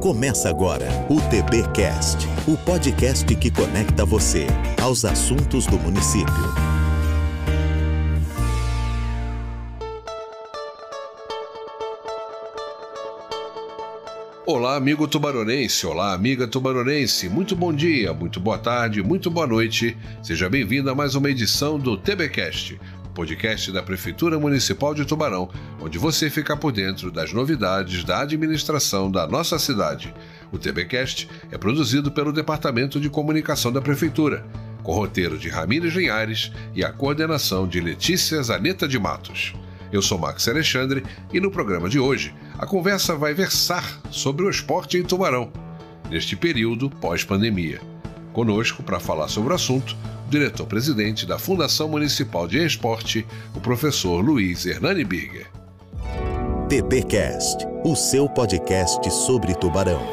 Começa agora o TBcast, o podcast que conecta você aos assuntos do município. Olá, amigo tubaronense, olá, amiga tubaronense, muito bom dia, muito boa tarde, muito boa noite. Seja bem-vindo a mais uma edição do TBcast, podcast da Prefeitura Municipal de Tubarão, onde você fica por dentro das novidades da administração da nossa cidade. O TBcast é produzido pelo Departamento de Comunicação da Prefeitura, com roteiro de Ramírez Linhares e a coordenação de Letícia Zaneta de Matos. Eu sou Max Alexandre e no programa de hoje a conversa vai versar sobre o esporte em Tubarão, neste período pós-pandemia. Conosco, para falar sobre o assunto, diretor-presidente da Fundação Municipal de Esporte, o professor Luiz Hernani Birger. TBcast, o seu podcast sobre tubarão.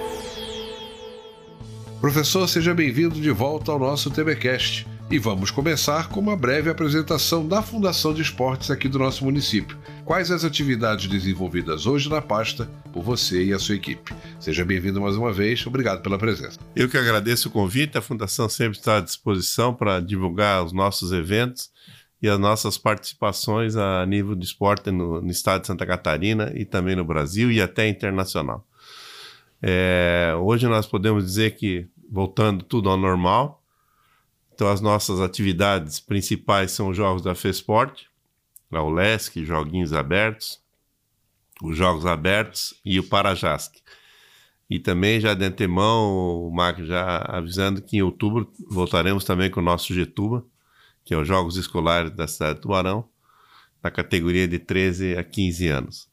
Professor, seja bem-vindo de volta ao nosso TBcast. E vamos começar com uma breve apresentação da Fundação de Esportes aqui do nosso município. Quais as atividades desenvolvidas hoje na pasta por você e a sua equipe? Seja bem-vindo mais uma vez, obrigado pela presença. Eu que agradeço o convite, a Fundação sempre está à disposição para divulgar os nossos eventos e as nossas participações a nível de esporte no, no estado de Santa Catarina e também no Brasil e até internacional. É, hoje nós podemos dizer que, voltando tudo ao normal, então, as nossas atividades principais são os jogos da FESPORT, a ULESC, Joguinhos Abertos, os Jogos Abertos e o Parajasc. E também, já de antemão, o Mark já avisando que em outubro voltaremos também com o nosso Getuba, que é os Jogos Escolares da cidade de Tubarão, na categoria de 13 a 15 anos.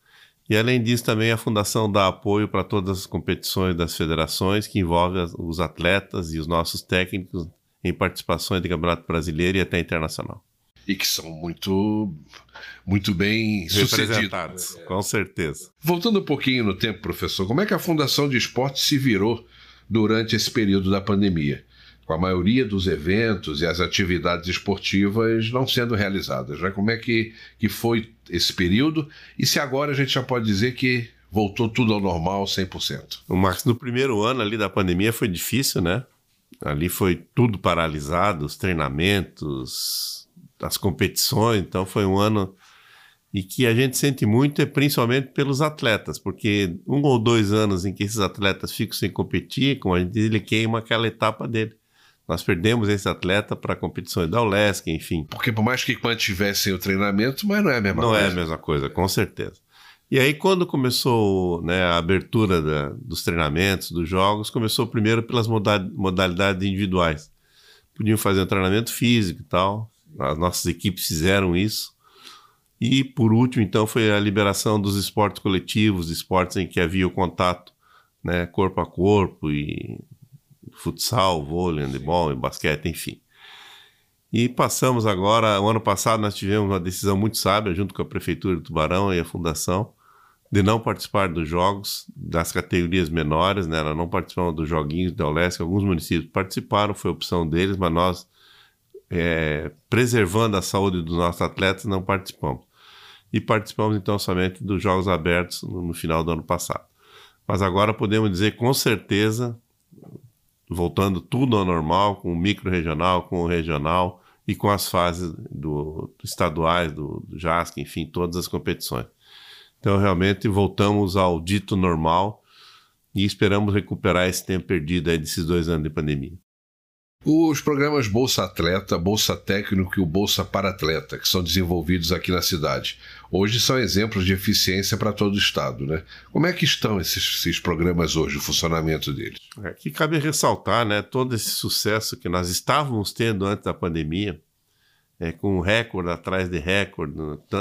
E além disso, também a Fundação dá apoio para todas as competições das federações que envolvem os atletas e os nossos técnicos em participações de Campeonato Brasileiro e até internacional. E que são muito, muito bem sucedidos. Com certeza. Voltando um pouquinho no tempo, professor, como é que a Fundação de Esporte se virou durante esse período da pandemia? Com a maioria dos eventos e as atividades esportivas não sendo realizadas. Né? Como é que, que foi esse período? E se agora a gente já pode dizer que voltou tudo ao normal 100%? O Max, no primeiro ano ali da pandemia foi difícil, né? Ali foi tudo paralisado, os treinamentos, as competições. Então foi um ano e que a gente sente muito é principalmente pelos atletas, porque um ou dois anos em que esses atletas ficam sem competir, como a gente diz, ele queima aquela etapa dele. Nós perdemos esse atleta para competições da ULESC, enfim. Porque por mais que mantivessem o treinamento, mas não é a mesma não coisa. Não é a mesma coisa, com certeza. E aí, quando começou né, a abertura da, dos treinamentos, dos jogos, começou primeiro pelas modalidades individuais. Podiam fazer um treinamento físico e tal, as nossas equipes fizeram isso. E, por último, então, foi a liberação dos esportes coletivos, esportes em que havia o contato né, corpo a corpo, e futsal, vôlei, handebol, e basquete, enfim. E passamos agora, o ano passado nós tivemos uma decisão muito sábia, junto com a Prefeitura de Tubarão e a Fundação, de não participar dos jogos das categorias menores, né? Ela não participou dos joguinhos da Olesc, alguns municípios participaram, foi opção deles, mas nós, é, preservando a saúde dos nossos atletas, não participamos. E participamos então somente dos Jogos Abertos no, no final do ano passado. Mas agora podemos dizer com certeza, voltando tudo ao normal, com o micro-regional, com o regional e com as fases do, estaduais, do, do JASC, enfim, todas as competições. Então, realmente, voltamos ao dito normal e esperamos recuperar esse tempo perdido aí desses dois anos de pandemia. Os programas Bolsa Atleta, Bolsa Técnico e o Bolsa para Atleta, que são desenvolvidos aqui na cidade, hoje são exemplos de eficiência para todo o Estado. Né? Como é que estão esses, esses programas hoje, o funcionamento deles? Aqui é, cabe ressaltar né, todo esse sucesso que nós estávamos tendo antes da pandemia, é, com recorde atrás de recorde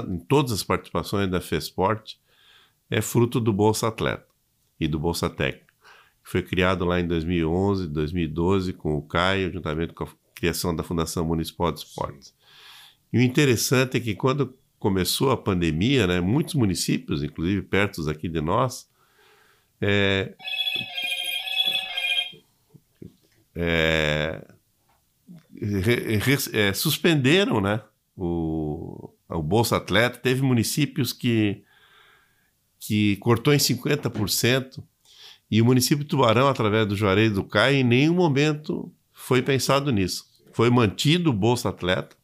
em todas as participações da FESPORT, é fruto do Bolsa Atleta e do Bolsa Técnico. Foi criado lá em 2011, 2012, com o Caio, juntamente com a criação da Fundação Municipal de Esportes. E o interessante é que quando começou a pandemia, né, muitos municípios, inclusive perto aqui de nós, é, é, é, suspenderam né, o, o Bolsa Atleta. Teve municípios que, que cortou em 50%. E o município de Tubarão, através do Juarez do CAI, em nenhum momento foi pensado nisso. Foi mantido o Bolsa Atleta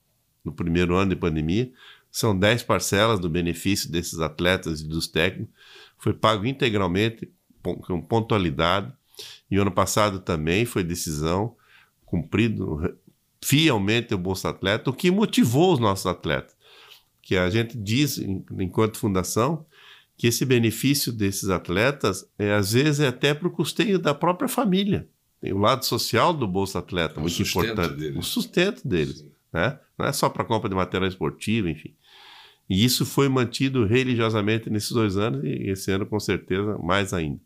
no primeiro ano de pandemia. São 10 parcelas do benefício desses atletas e dos técnicos. Foi pago integralmente, com pontualidade. E ano passado também foi decisão cumprido fielmente o Bolsa Atleta, o que motivou os nossos atletas. Que a gente diz, enquanto fundação, que esse benefício desses atletas, é, às vezes, é até para o custeio da própria família. Tem o lado social do Bolsa Atleta, o muito importante. Deles. O sustento deles. Né? Não é só para compra de material esportivo, enfim. E isso foi mantido religiosamente nesses dois anos e esse ano, com certeza, mais ainda.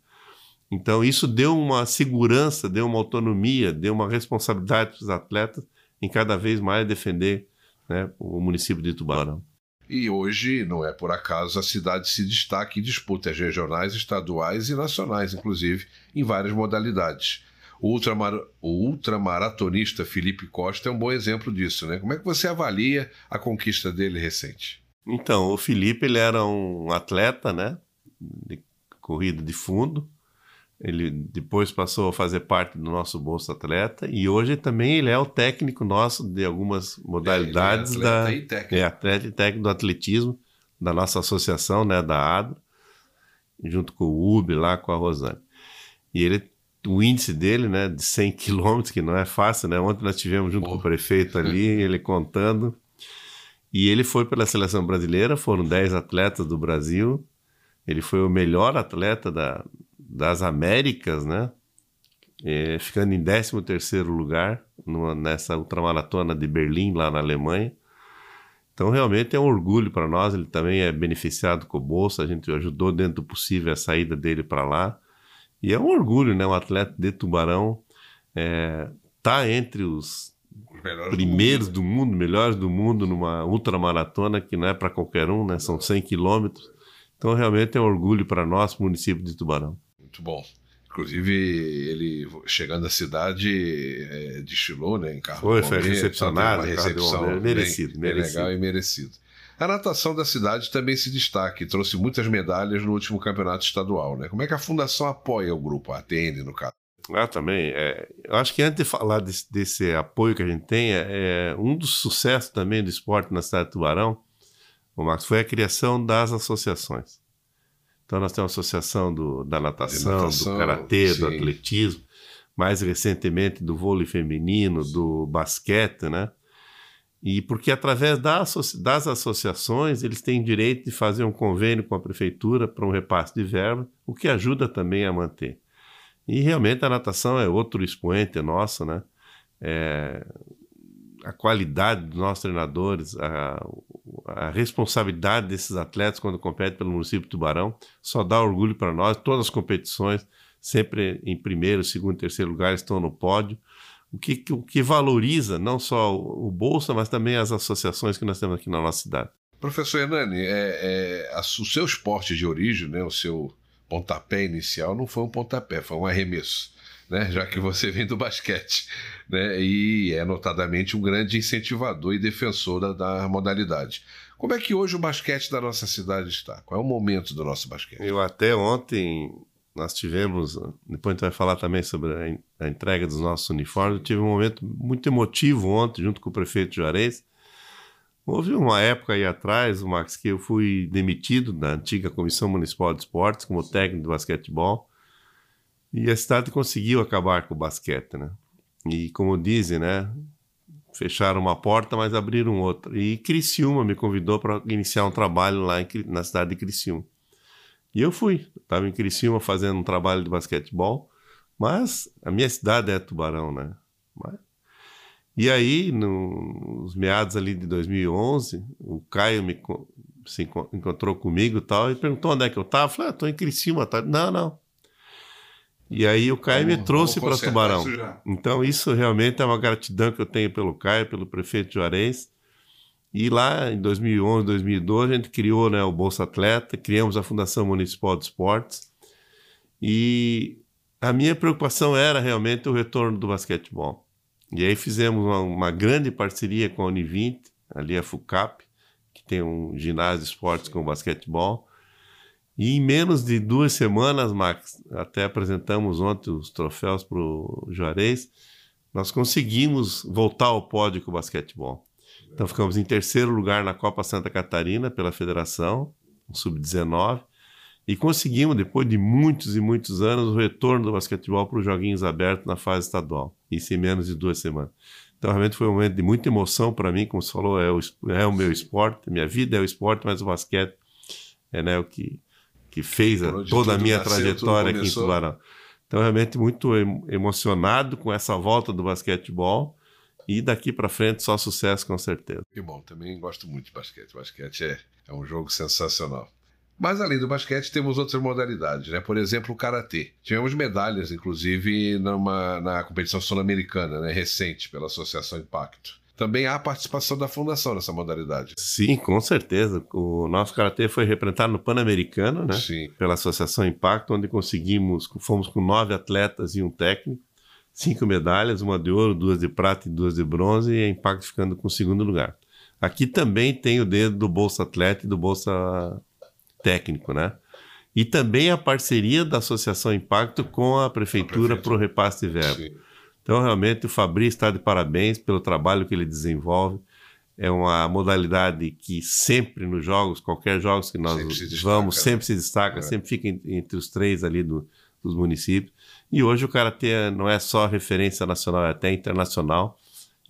Então, isso deu uma segurança, deu uma autonomia, deu uma responsabilidade para os atletas em cada vez mais defender né, o município de Tubarão. E hoje, não é por acaso, a cidade se destaca em disputas regionais, estaduais e nacionais, inclusive, em várias modalidades. O, ultramar... o ultramaratonista Felipe Costa é um bom exemplo disso, né? Como é que você avalia a conquista dele recente? Então, o Felipe ele era um atleta, né? De corrida de fundo, ele depois passou a fazer parte do nosso Bolsa Atleta e hoje também ele é o técnico nosso de algumas modalidades é, é da e técnico. é atleta e técnico do atletismo da nossa associação, né, da ADRA, junto com o UB lá com a Rosane. E ele o índice dele, né, de 100 quilômetros, que não é fácil, né? Ontem nós tivemos junto com o prefeito ali, ele contando. E ele foi pela seleção brasileira, foram 10 atletas do Brasil. Ele foi o melhor atleta da, das Américas, né? É, ficando em 13 terceiro lugar numa, nessa ultramaratona de Berlim, lá na Alemanha. Então, realmente é um orgulho para nós. Ele também é beneficiado com o bolsa. A gente ajudou dentro do possível a saída dele para lá. E é um orgulho, né? Um atleta de Tubarão é, tá entre os primeiros do mundo. do mundo, melhores do mundo numa ultramaratona que não é para qualquer um, né? São 100 quilômetros. Então, realmente é um orgulho para nós, município de Tubarão muito bom. Inclusive, ele chegando à cidade, é, desfilou né, em carro. Foi, foi recepcionado, uma recepção bem, merecido, bem, merecido. legal e merecido. A natação da cidade também se destaca e trouxe muitas medalhas no último campeonato estadual. Né? Como é que a fundação apoia o grupo, atende no caso? Ah, também. É, eu acho que antes de falar desse, desse apoio que a gente tem, é, é, um dos sucessos também do esporte na cidade de Tubarão, o Marcos, foi a criação das associações. Então nós temos a associação do, da natação, natação do karatê, do atletismo, mais recentemente do vôlei feminino, do basquete, né? E porque através das, associações eles têm direito de fazer um convênio com a prefeitura para um repasse de verba, o que ajuda também a manter. E realmente a natação é outro expoente nosso, né? É, a qualidade dos nossos treinadores, a, a responsabilidade desses atletas quando competem pelo município de Tubarão, só dá orgulho para nós. Todas as competições, sempre em primeiro, segundo, terceiro lugar, estão no pódio. O que, o que valoriza não só o, Bolsa, mas também as associações que nós temos aqui na nossa cidade. Professor Hernani, é, é, o seu esporte de origem, né, o seu pontapé inicial, não foi um pontapé, foi um arremesso né? já que você vem do basquete, né? e é notadamente um grande incentivador e defensor da, da modalidade. Como é que hoje o basquete da nossa cidade está? Qual é o momento do nosso basquete? Eu até ontem nós tivemos, depois a gente vai falar também sobre a, entrega dos nossos uniformes, eu tive um momento muito emotivo ontem junto com o prefeito Juarez. Houve uma época aí atrás, Max, que eu fui demitido da antiga Comissão Municipal de Esportes como técnico de basquetebol e a cidade conseguiu acabar com o basquete, né? E como dizem, né? Fecharam uma porta, mas abriram outra. E Criciúma me convidou para iniciar um trabalho lá em, na cidade de Criciúma. E eu fui. Estava em Criciúma fazendo um trabalho de basquetebol, mas a minha cidade é Tubarão, né? Mas... E aí, nos meados ali de 2011, o Caio me se encontrou comigo e tal, e perguntou onde é que eu estava. Eu falei, ah, estou em Criciúma. Tá? Não, não, e aí o Caio me trouxe para Tubarão. Isso então isso realmente é uma gratidão que eu tenho pelo Caio, pelo prefeito Juarez. E lá em 2011, 2012 a gente criou né, o Bolsa Atleta, criamos a Fundação Municipal de Esportes. E a minha preocupação era realmente o retorno do basquetebol. E aí fizemos uma, uma grande parceria com a Univinte, ali a FUCAP, que tem um ginásio de esportes com basquetebol. E em menos de duas semanas, Max, até apresentamos ontem os troféus para o Juarez, nós conseguimos voltar ao pódio com o basquetebol. Então ficamos em terceiro lugar na Copa Santa Catarina pela federação, sub-19, e conseguimos, depois de muitos e muitos anos, o retorno do basquetebol para os joguinhos abertos na fase estadual, isso em menos de duas semanas. Então realmente foi um momento de muita emoção para mim, como você falou, é o, é o meu esporte, minha vida é o esporte, mas o basquete é né, o que, que fez a, toda a minha nasceu, trajetória aqui em Tubarão. Então, realmente muito emocionado com essa volta do basquetebol e daqui para frente só sucesso com certeza. Que bom, também gosto muito de basquete. basquete é, é um jogo sensacional. Mas além do basquete, temos outras modalidades, né? Por exemplo, o karatê. Tivemos medalhas, inclusive, numa, na competição sul-americana, né? recente, pela Associação Impacto também há participação da fundação nessa modalidade. Sim, com certeza. O nosso karatê foi representado no Pan-Americano, né? Sim. Pela Associação Impacto, onde conseguimos, fomos com nove atletas e um técnico, cinco medalhas, uma de ouro, duas de prata e duas de bronze, e a Impacto ficando com o segundo lugar. Aqui também tem o dedo do Bolsa Atleta e do Bolsa Técnico, né? E também a parceria da Associação Impacto com a Prefeitura para o repasse de verba. Sim. Então, realmente, o Fabrício está de parabéns pelo trabalho que ele desenvolve. É uma modalidade que sempre nos jogos, qualquer jogos que nós sempre vamos, né? sempre se destaca, é. sempre fica entre os três ali do, dos municípios. E hoje o Karatê não é só referência nacional, é até internacional,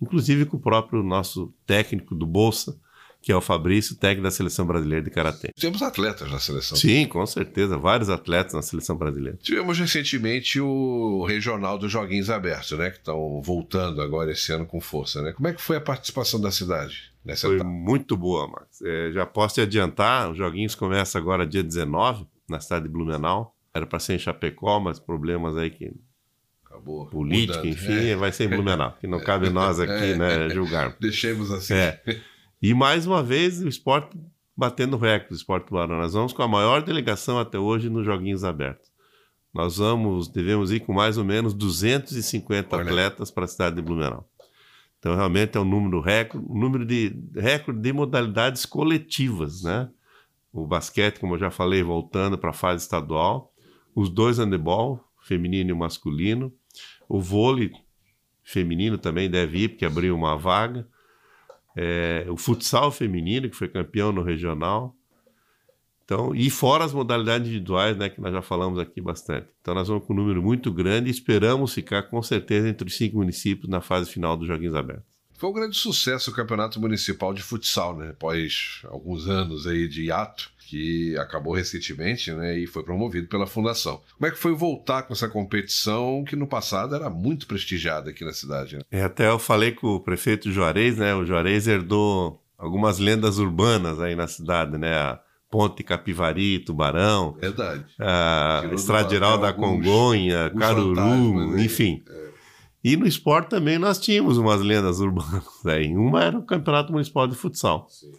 inclusive com o próprio nosso técnico do Bolsa, que é o Fabrício, técnico da seleção brasileira de karatê. Temos atletas na seleção. Sim, com certeza, vários atletas na seleção brasileira. Tivemos recentemente o regional dos Joguinhos Abertos, né, que estão voltando agora esse ano com força, né? Como é que foi a participação da cidade nessa Foi etapa? muito boa, Max. É, já posso te adiantar, os Joguinhos começam agora dia 19 na cidade de Blumenau. Era para ser em Chapecó, mas problemas aí que Acabou. política, mudando. enfim, é. vai ser em Blumenau, que não cabe nós aqui, é. né, julgar. Deixemos assim. É. E mais uma vez o esporte batendo recorde, o esporte tubarão. Nós vamos com a maior delegação até hoje nos Joguinhos Abertos. Nós vamos, devemos ir com mais ou menos 250 Olha. atletas para a cidade de Blumenau. Então, realmente é um número recorde, um número de recorde de modalidades coletivas, né? O basquete, como eu já falei, voltando para a fase estadual. Os dois handebol, feminino e masculino. O vôlei feminino também deve ir, porque abriu uma vaga é, o futsal feminino, que foi campeão no regional. Então, e fora as modalidades individuais, né, que nós já falamos aqui bastante. Então, nós vamos com um número muito grande e esperamos ficar com certeza entre os cinco municípios na fase final dos Joguinhos Abertos. Foi um grande sucesso o Campeonato Municipal de Futsal, né? Após alguns anos aí de hiato, que acabou recentemente, né? E foi promovido pela Fundação. Como é que foi voltar com essa competição que no passado era muito prestigiada aqui na cidade? Né? É, até eu falei com o prefeito Juarez, né? O Juarez herdou algumas lendas urbanas aí na cidade, né? A Ponte Capivari, Tubarão. Verdade. A Estradiral da Congonha, Caruru, enfim. É. E no esporte também nós tínhamos umas lendas urbanas. Aí. Uma era o Campeonato Municipal de Futsal. Sim.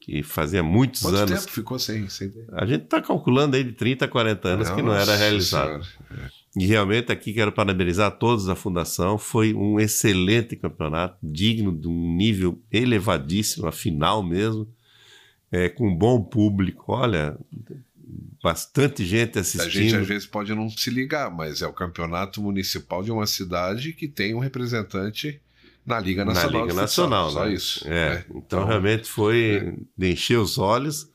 Que fazia muitos Quanto anos. tempo ficou sem, sem... A gente está calculando aí de 30 a 40 anos Nossa que não era realizado. Senhora. E realmente aqui quero parabenizar a todos da Fundação. Foi um excelente campeonato, digno de um nível elevadíssimo, a final mesmo, é, com bom público. Olha, bastante gente assistindo. A gente às vezes pode não se ligar, mas é o campeonato municipal de uma cidade que tem um representante na Liga Nacional. Na Liga Nacional, Só né? isso. É, né? então, então, realmente foi é. de encher os olhos.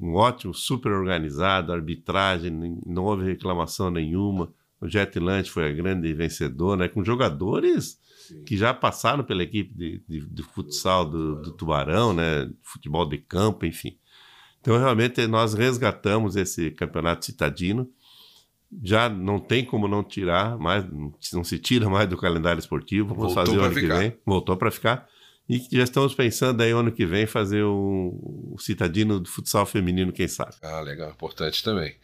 Um ótimo, super organizado, arbitragem, não houve reclamação nenhuma. O Jet foi a grande vencedora, né? com jogadores Sim. que já passaram pela equipe de, de, de futsal do, do Tubarão, né? futebol de campo, enfim. Então, realmente, nós resgatamos esse campeonato citadino. Já não tem como não tirar, mais, não se tira mais do calendário esportivo. Vamos Voltou fazer o ano ficar. que vem. Voltou para ficar. E já estamos pensando aí ano que vem fazer o, o citadino do futsal feminino, quem sabe. Ah, legal, importante também.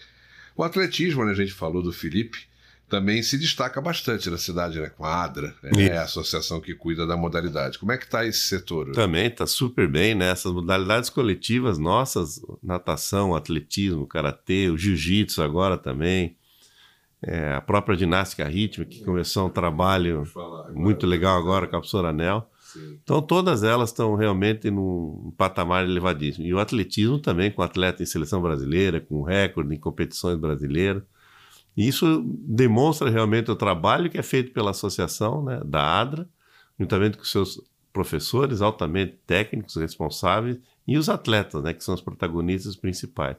O atletismo, né, a gente falou do Felipe também se destaca bastante na cidade, né? Com a ADRA, né? é a associação que cuida da modalidade. Como é que está esse setor? Também está super bem, né? Essas modalidades coletivas nossas, natação, atletismo, karatê, o jiu-jitsu agora também, é, a própria ginástica rítmica, que começou um trabalho falar, muito legal agora com a professora Anel. Sim. Então todas elas estão realmente num patamar elevadíssimo. E o atletismo também, com atleta em seleção brasileira, com recorde em competições brasileiras. Isso demonstra realmente o trabalho que é feito pela associação né, da ADRA, juntamente com seus professores altamente técnicos, responsáveis, e os atletas, né, que são os protagonistas principais.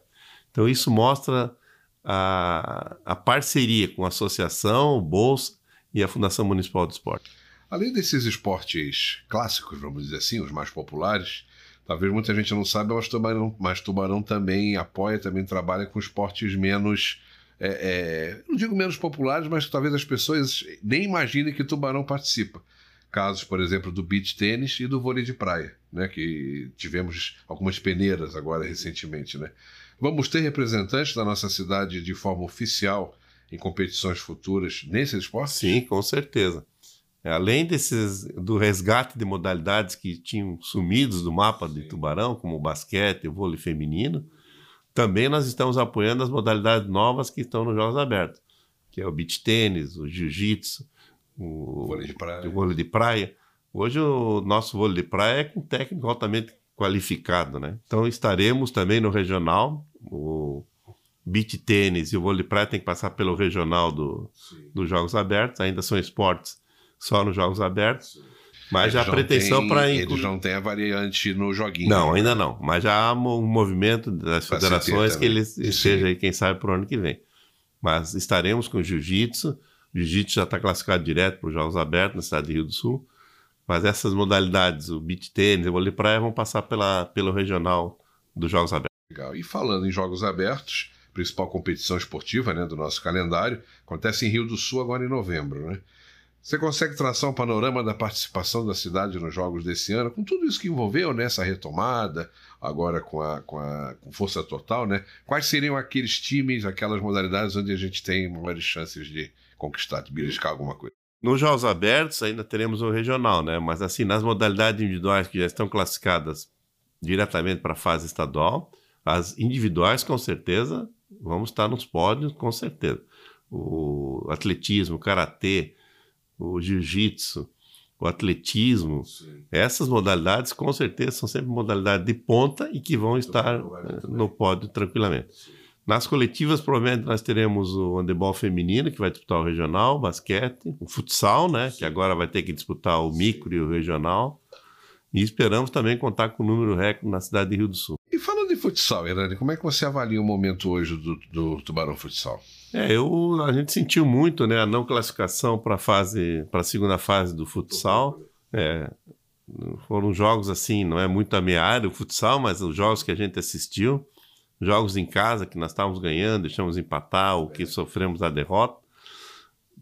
Então isso mostra a, a parceria com a associação, o Bolsa e a Fundação Municipal de Esporte. Além desses esportes clássicos, vamos dizer assim, os mais populares, talvez muita gente não saiba, mas Tubarão, mas Tubarão também apoia, também trabalha com esportes menos é, é, não digo menos populares, mas que talvez as pessoas nem imaginem que Tubarão participa. Casos, por exemplo, do beach tênis e do vôlei de praia, né, que tivemos algumas peneiras agora recentemente. Né. Vamos ter representantes da nossa cidade de forma oficial em competições futuras nesses esportes? Sim, com certeza. Além desses do resgate de modalidades que tinham sumidos do mapa de Tubarão, como o basquete, o vôlei feminino, também nós estamos apoiando as modalidades novas que estão nos Jogos Abertos, que é o beach tênis, o jiu-jitsu, o vôlei de praia. O vôlei de praia. Hoje o nosso vôlei de praia é com técnico altamente qualificado, né? Então estaremos também no regional, o beach tênis e o vôlei de praia tem que passar pelo regional do, dos Jogos Abertos, ainda são esportes só nos Jogos Abertos. Sim. Mas já a pretensão para Eles não têm a variante no joguinho. Não, ainda não. Mas já há um movimento das pra federações que eles esteja aí, quem sabe, para o ano que vem. Mas estaremos com o jiu-jitsu. O jiu-jitsu já está classificado direto para os Jogos Abertos na cidade de Rio do Sul. Mas essas modalidades, o beach tênis, o vôlei praia, vão passar pela, pelo regional dos Jogos Abertos. Legal. E falando em Jogos Abertos, principal competição esportiva né, do nosso calendário, acontece em Rio do Sul agora em novembro, né? Você consegue traçar um panorama da participação da cidade nos jogos desse ano, com tudo isso que envolveu nessa né, retomada, agora com a, com a com força total, né? Quais seriam aqueles times, aquelas modalidades onde a gente tem maiores chances de conquistar, de beliscar alguma coisa? Nos jogos abertos ainda teremos o regional, né? Mas assim, nas modalidades individuais que já estão classificadas diretamente para a fase estadual, as individuais com certeza vamos estar nos pódios, com certeza. O atletismo, o karatê, o jiu-jitsu, o atletismo, Sim. essas modalidades com certeza são sempre modalidades de ponta e que vão estar eh, no pódio tranquilamente. Sim. Nas coletivas, provavelmente nós teremos o handebol feminino, que vai disputar o regional, o basquete, o futsal, né, Sim. que agora vai ter que disputar o micro e o regional. E esperamos também contar com o número recorde na cidade de Rio do Sul. Futsal, Irane, como é que você avalia o momento hoje do, do Tubarão Futsal? É, eu, a gente sentiu muito né, a não classificação para a segunda fase do futsal. É, foram jogos assim, não é muito a o futsal, mas os jogos que a gente assistiu, jogos em casa que nós estávamos ganhando, deixamos empatar, o que sofremos a derrota.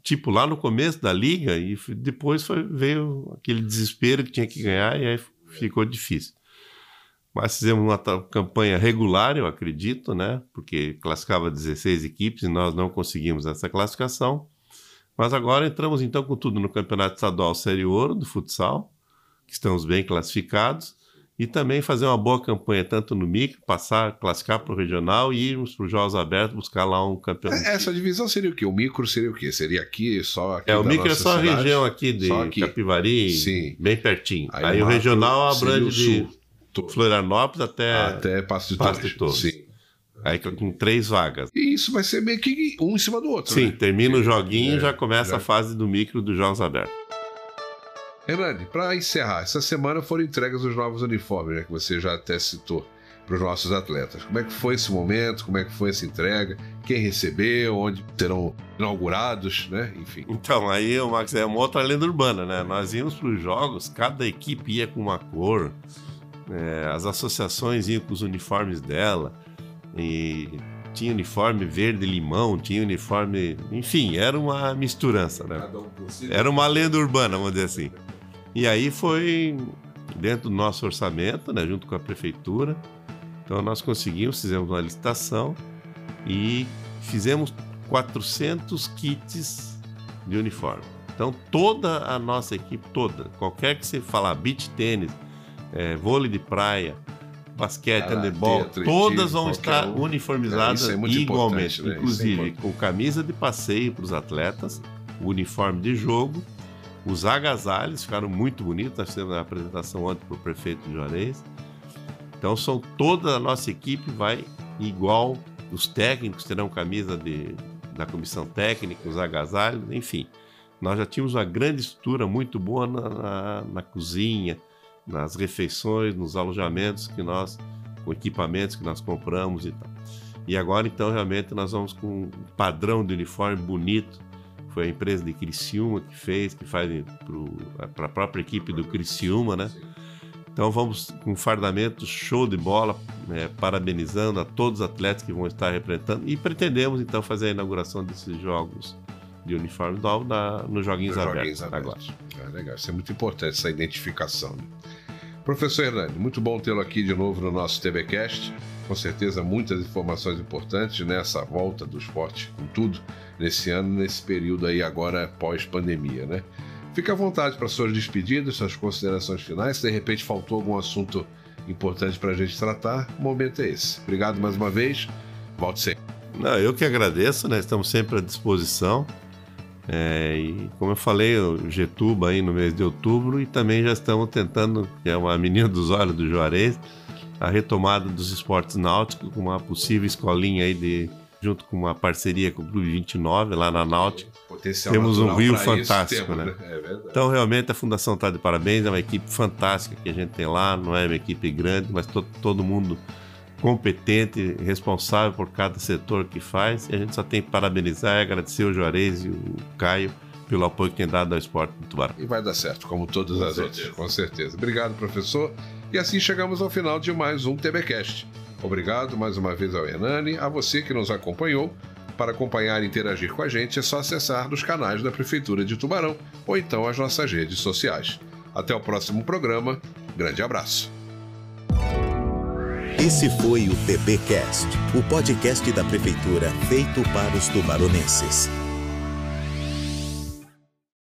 Tipo, lá no começo da liga, e depois foi, veio aquele desespero que tinha que ganhar, e aí ficou difícil. Mas fizemos uma campanha regular, eu acredito, né? Porque classificava 16 equipes e nós não conseguimos essa classificação. Mas agora entramos então com tudo no Campeonato Estadual Série Ouro do futsal, que estamos bem classificados, e também fazer uma boa campanha tanto no micro, passar, classificar para o regional e irmos para os Jogos Abertos buscar lá um campeonato. É, essa divisão seria o quê? O micro seria o quê? Seria aqui, só aqui É, o micro é só cidade? a região aqui de aqui. Capivari, Sim. bem pertinho. Aí, Aí o regional abrange de Florianópolis até, até Passo de Passo Torres. Sim. Aí com três vagas. E isso vai ser meio que um em cima do outro. Sim, né? termina o joguinho e é, já começa já. a fase do micro dos Jogos Abertos. Hernani, para encerrar, essa semana foram entregues os novos uniformes, né, que você já até citou, para os nossos atletas. Como é que foi esse momento? Como é que foi essa entrega? Quem recebeu? Onde serão inaugurados, né? Enfim. Então, aí, Max, é uma outra lenda urbana, né? Nós íamos para os jogos, cada equipe ia com uma cor, é, as associações iam com os uniformes dela, e tinha uniforme verde-limão, tinha uniforme. Enfim, era uma misturança, né? Era uma lenda urbana, vamos dizer assim. E aí foi dentro do nosso orçamento, né, junto com a prefeitura. Então nós conseguimos, fizemos uma licitação e fizemos 400 kits de uniforme. Então toda a nossa equipe, toda, qualquer que você falar, beach tênis, é, vôlei de praia, basquete, handebol, todas vão estar um. uniformizadas é, é igualmente, né? Inclusive com camisa de passeio para os atletas, o uniforme de jogo, Os agasalhos ficaram muito bonitos, nós fizemos a apresentação ontem para o prefeito de Juarez. Então são toda a nossa equipe vai igual, os técnicos terão camisa de, da comissão técnica, os agasalhos, enfim. Nós já tínhamos uma grande estrutura muito boa na, na, na cozinha, nas refeições, nos alojamentos que nós, com equipamentos que nós compramos e tal. E agora, então, realmente nós vamos com um padrão de uniforme bonito. Foi a empresa de Criciúma que fez, que faz para a própria equipe do Criciúma, né? Então vamos com fardamento show de bola, né, parabenizando a todos os atletas que vão estar representando e pretendemos então fazer a inauguração desses jogos de uniforme novo na, nos Joguinhos Nos Abertos. Joguinhos Abertos. Agora. É legal, isso é muito importante, essa identificação. Né? Professor Hernani, muito bom tê-lo aqui de novo no nosso TBcast. Com certeza, muitas informações importantes nessa volta do esporte com tudo nesse ano, nesse período aí agora pós-pandemia, né? Fique à vontade para suas despedidas, suas considerações finais. Se de repente faltou algum assunto importante para a gente tratar, o momento é esse. Obrigado mais uma vez. Volte sempre. Não, eu que agradeço, né? Estamos sempre à disposição. É, e como eu falei, o Getuba aí no mês de outubro e também já estamos tentando, que é uma menina dos olhos do Juarez, a retomada dos esportes náuticos com uma possível escolinha aí de junto com uma parceria com o Clube 29 lá na Náutica. Potencial temos um rio fantástico, temos, né? É verdade. Então realmente a fundação está de parabéns, é uma equipe fantástica que a gente tem lá, não é uma equipe grande, mas to todo mundo competente, responsável por cada setor que faz. E a gente só tem que parabenizar e agradecer o Juarez e o Caio pelo apoio que tem dado ao esporte do Tubarão. E vai dar certo, como todas Com as certeza. outras, com certeza. Obrigado, professor. E assim chegamos ao final de mais um TBcast. Obrigado mais uma vez ao Hernani, a você que nos acompanhou. Para acompanhar e interagir com a gente é só acessar nos canais da Prefeitura de Tubarão ou então as nossas redes sociais. Até o próximo programa. Grande abraço. Esse foi o TBcast, o podcast da prefeitura feito para os tubaronenses.